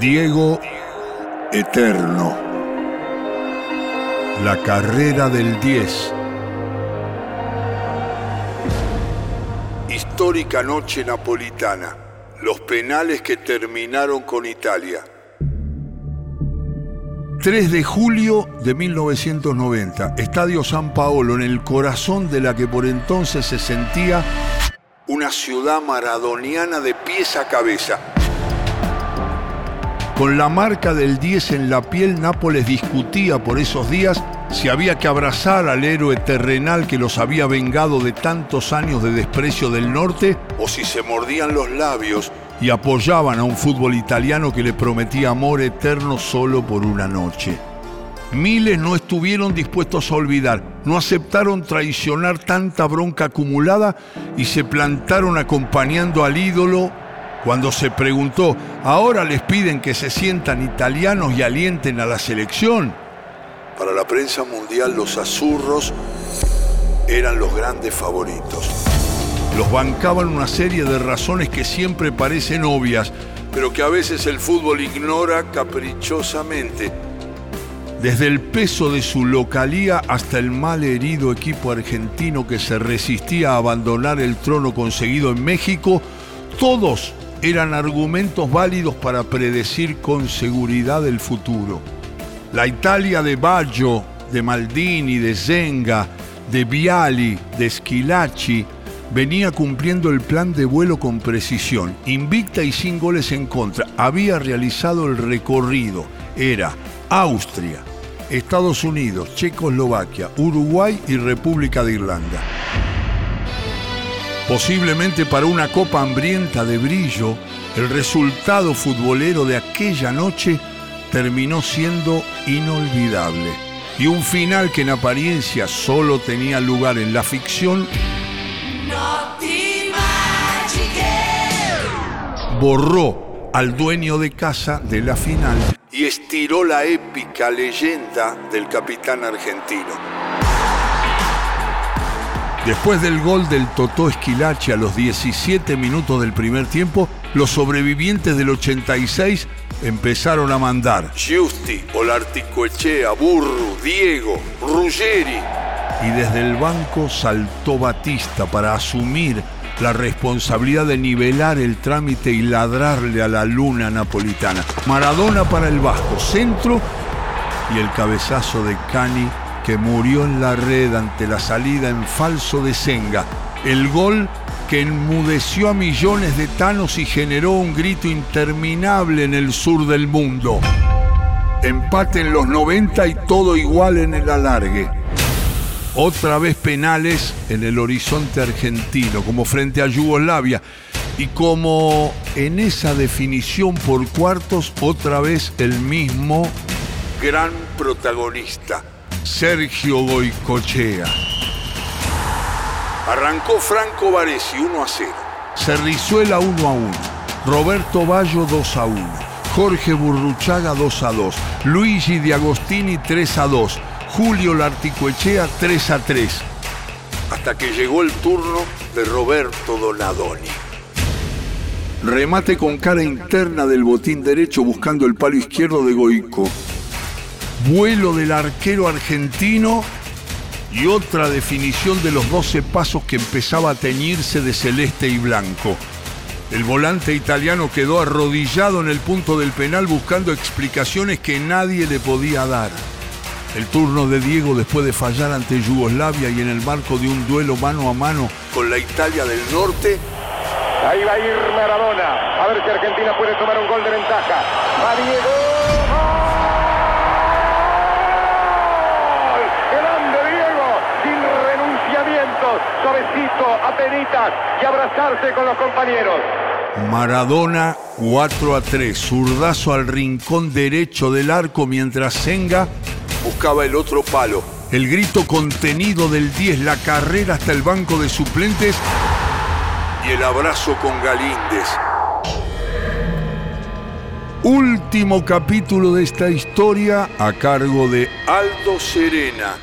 Diego Eterno. La carrera del 10. Histórica noche napolitana. Los penales que terminaron con Italia. 3 de julio de 1990, Estadio San Paolo, en el corazón de la que por entonces se sentía una ciudad maradoniana de pies a cabeza. Con la marca del 10 en la piel, Nápoles discutía por esos días si había que abrazar al héroe terrenal que los había vengado de tantos años de desprecio del norte o si se mordían los labios y apoyaban a un fútbol italiano que le prometía amor eterno solo por una noche. Miles no estuvieron dispuestos a olvidar, no aceptaron traicionar tanta bronca acumulada y se plantaron acompañando al ídolo cuando se preguntó, ¿ahora les piden que se sientan italianos y alienten a la selección? Para la prensa mundial los azurros eran los grandes favoritos. Los bancaban una serie de razones que siempre parecen obvias, pero que a veces el fútbol ignora caprichosamente. Desde el peso de su localía hasta el mal herido equipo argentino que se resistía a abandonar el trono conseguido en México, todos eran argumentos válidos para predecir con seguridad el futuro. La Italia de Baggio, de Maldini, de Zenga, de Viali, de Schilacci, venía cumpliendo el plan de vuelo con precisión, invicta y sin goles en contra. Había realizado el recorrido. Era Austria, Estados Unidos, Checoslovaquia, Uruguay y República de Irlanda. Posiblemente para una copa hambrienta de brillo, el resultado futbolero de aquella noche terminó siendo inolvidable. Y un final que en apariencia solo tenía lugar en la ficción, borró al dueño de casa de la final y estiró la épica leyenda del capitán argentino. Después del gol del Totó Esquilache a los 17 minutos del primer tiempo, los sobrevivientes del 86 empezaron a mandar Giusti, Olarticoechea, Burru, Diego, Ruggeri. Y desde el banco saltó Batista para asumir la responsabilidad de nivelar el trámite y ladrarle a la luna napolitana. Maradona para el Vasco, centro y el cabezazo de Cani que murió en la red ante la salida en falso de Senga. El gol que enmudeció a millones de tanos y generó un grito interminable en el sur del mundo. Empate en los 90 y todo igual en el alargue. Otra vez penales en el horizonte argentino, como frente a Yugoslavia. Y como en esa definición por cuartos, otra vez el mismo gran protagonista Sergio Goicochea. Arrancó Franco Varesi 1 a 0. Cerrizuela 1 a 1. Roberto Ballo 2 a 1. Jorge Burruchaga 2 a 2. Luigi Di Agostini 3 a 2. Julio Larticoechea 3 a 3. Hasta que llegó el turno de Roberto Donadoni. Remate con cara interna del botín derecho buscando el palo izquierdo de Goico vuelo del arquero argentino y otra definición de los 12 pasos que empezaba a teñirse de celeste y blanco. El volante italiano quedó arrodillado en el punto del penal buscando explicaciones que nadie le podía dar. El turno de Diego después de fallar ante Yugoslavia y en el marco de un duelo mano a mano con la Italia del Norte. Ahí va a ir Maradona. A ver si Argentina puede tomar un gol de ventaja. Va Diego. Y abrazarse con los compañeros. Maradona 4 a 3, zurdazo al rincón derecho del arco mientras Senga buscaba el otro palo. El grito contenido del 10, la carrera hasta el banco de suplentes y el abrazo con Galíndez. Último capítulo de esta historia a cargo de Aldo Serena.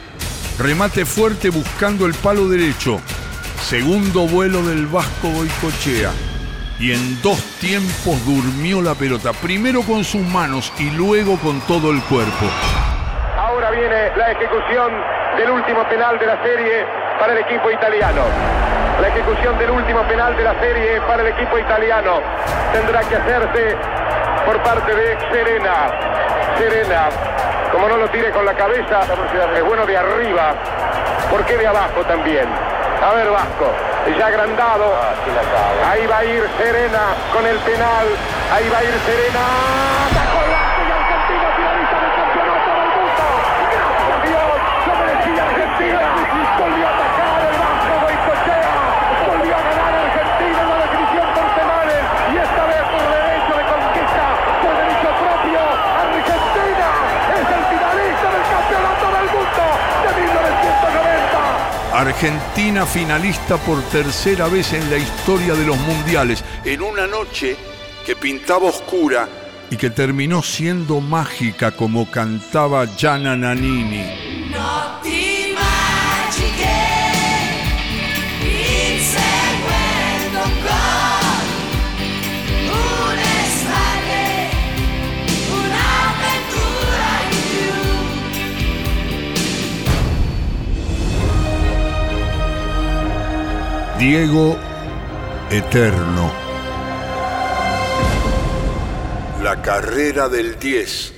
Remate fuerte buscando el palo derecho. Segundo vuelo del Vasco Boicochea. y en dos tiempos durmió la pelota, primero con sus manos y luego con todo el cuerpo. Ahora viene la ejecución del último penal de la serie para el equipo italiano. La ejecución del último penal de la serie para el equipo italiano tendrá que hacerse por parte de Serena. Serena, como no lo tire con la cabeza, es bueno de arriba. ¿Por qué de abajo también? A ver, Vasco, ya agrandado. Ahí va a ir Serena con el penal. Ahí va a ir Serena. Argentina finalista por tercera vez en la historia de los mundiales, en una noche que pintaba oscura y que terminó siendo mágica como cantaba Gianna Nannini. Diego Eterno. La carrera del 10.